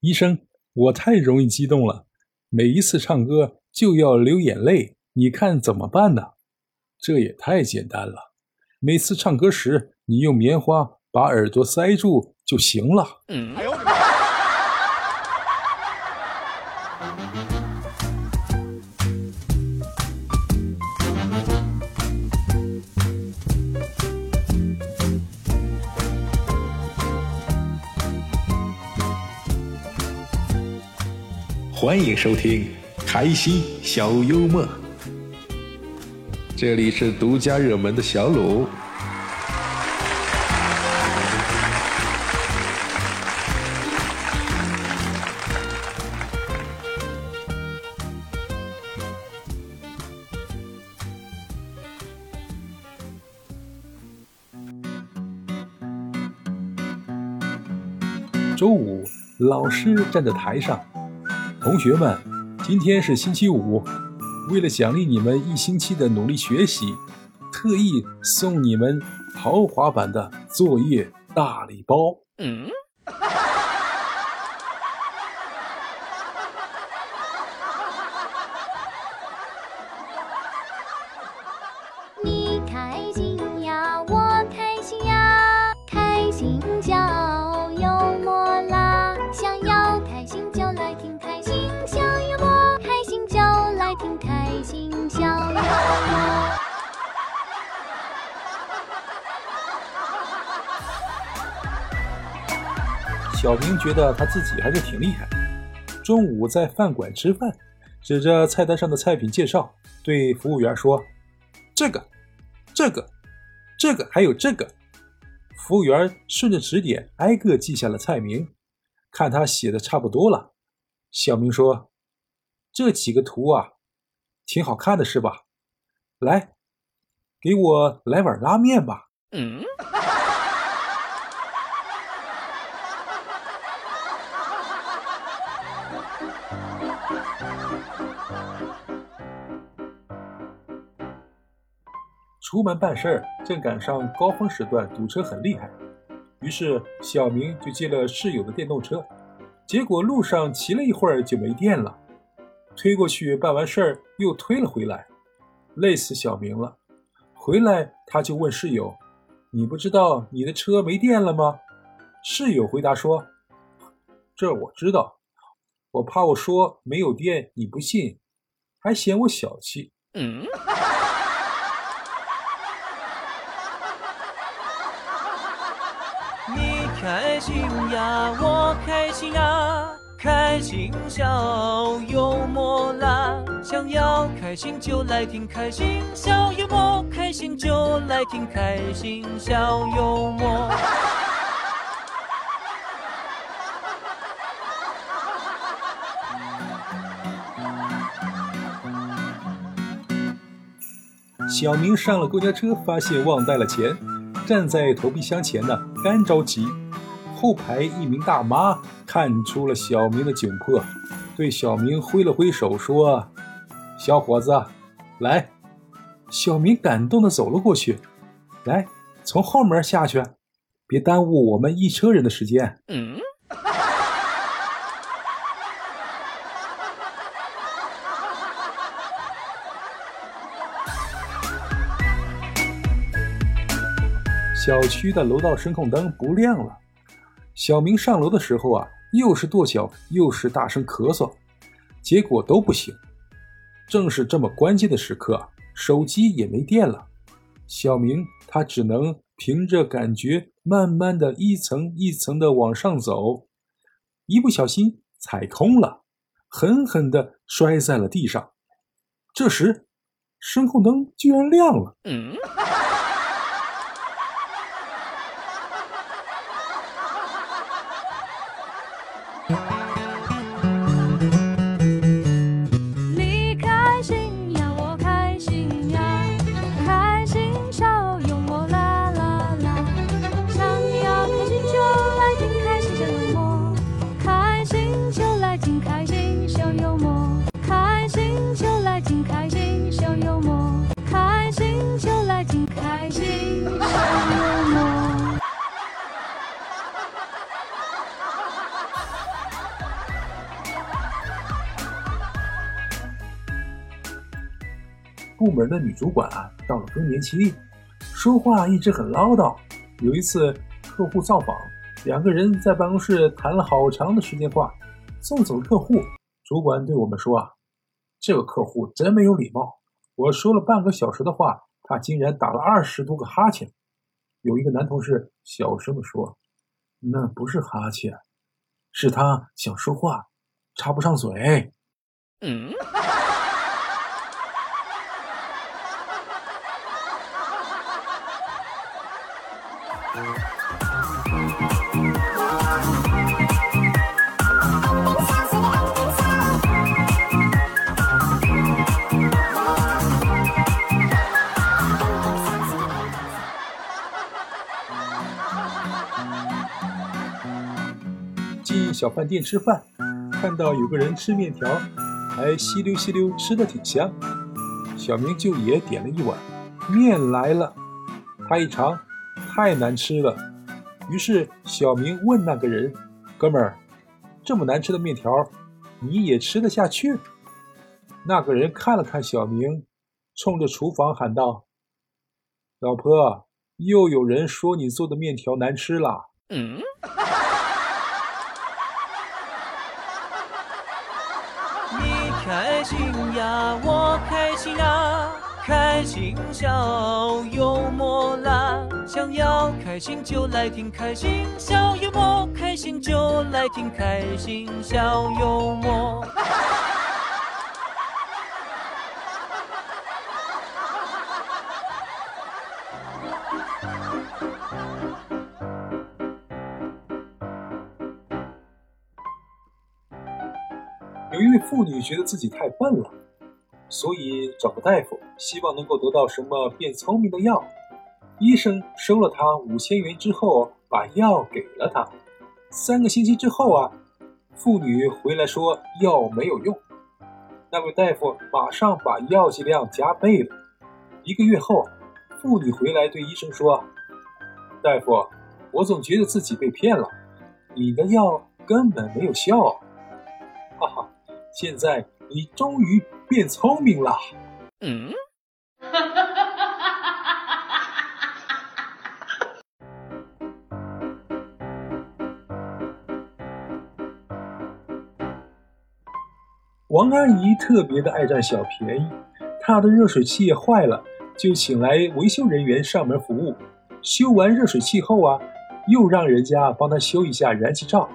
医生，我太容易激动了，每一次唱歌就要流眼泪，你看怎么办呢？这也太简单了，每次唱歌时你用棉花把耳朵塞住就行了。嗯。欢迎收听开心小幽默，这里是独家热门的小鲁。周五，老师站在台上。同学们，今天是星期五，为了奖励你们一星期的努力学习，特意送你们豪华版的作业大礼包。嗯。你开心呀，我开心呀，开心叫小明觉得他自己还是挺厉害。中午在饭馆吃饭，指着菜单上的菜品介绍，对服务员说：“这个，这个，这个，还有这个。”服务员顺着指点挨个记下了菜名，看他写的差不多了，小明说：“这几个图啊，挺好看的，是吧？来，给我来碗拉面吧。”嗯。出门办事儿，正赶上高峰时段，堵车很厉害。于是小明就借了室友的电动车，结果路上骑了一会儿就没电了。推过去办完事儿又推了回来，累死小明了。回来他就问室友：“你不知道你的车没电了吗？”室友回答说：“这我知道，我怕我说没有电你不信，还嫌我小气。”嗯。开心呀，我开心啊，开心小幽默啦！想要开心就来听开心小幽默，开心就来听开心小幽默。小明上了公交车，发现忘带了钱，站在投币箱前呢，干着急。后排一名大妈看出了小明的窘迫，对小明挥了挥手说：“小伙子，来。”小明感动的走了过去，来，从后门下去，别耽误我们一车人的时间。嗯。小区的楼道声控灯不亮了。小明上楼的时候啊，又是跺脚，又是大声咳嗽，结果都不行。正是这么关键的时刻，手机也没电了。小明他只能凭着感觉，慢慢的一层一层的往上走，一不小心踩空了，狠狠的摔在了地上。这时，声控灯居然亮了。爱情的部门的女主管啊，到了更年期，说话一直很唠叨。有一次客户造访，两个人在办公室谈了好长的时间话，送走客户，主管对我们说啊，这个客户真没有礼貌，我说了半个小时的话。他竟然打了二十多个哈欠。”有一个男同事小声地说：“那不是哈欠，是他想说话，插不上嘴。”嗯。小饭店吃饭，看到有个人吃面条，还吸溜吸溜吃的挺香，小明就也点了一碗面来了。他一尝，太难吃了。于是小明问那个人：“哥们儿，这么难吃的面条，你也吃得下去？”那个人看了看小明，冲着厨房喊道：“老婆，又有人说你做的面条难吃了。”嗯。开心呀，我开心啊，开心笑幽默啦。想要开心就来听开心笑幽默，开心就来听开心笑幽默。有一位妇女觉得自己太笨了，所以找个大夫，希望能够得到什么变聪明的药。医生收了她五千元之后，把药给了她。三个星期之后啊，妇女回来说药没有用。那位大夫马上把药剂量加倍了。一个月后，妇女回来对医生说：“大夫，我总觉得自己被骗了，你的药根本没有效。”哈哈。现在你终于变聪明了。嗯。王阿姨特别的爱占小便宜，她的热水器坏了，就请来维修人员上门服务。修完热水器后啊，又让人家帮她修一下燃气灶。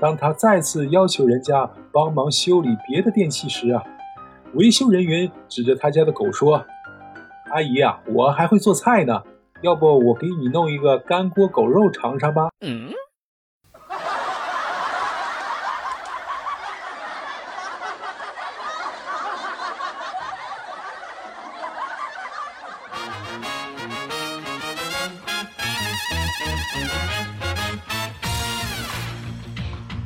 当他再次要求人家。帮忙修理别的电器时啊，维修人员指着他家的狗说：“阿姨啊，我还会做菜呢，要不我给你弄一个干锅狗肉尝尝吧。”。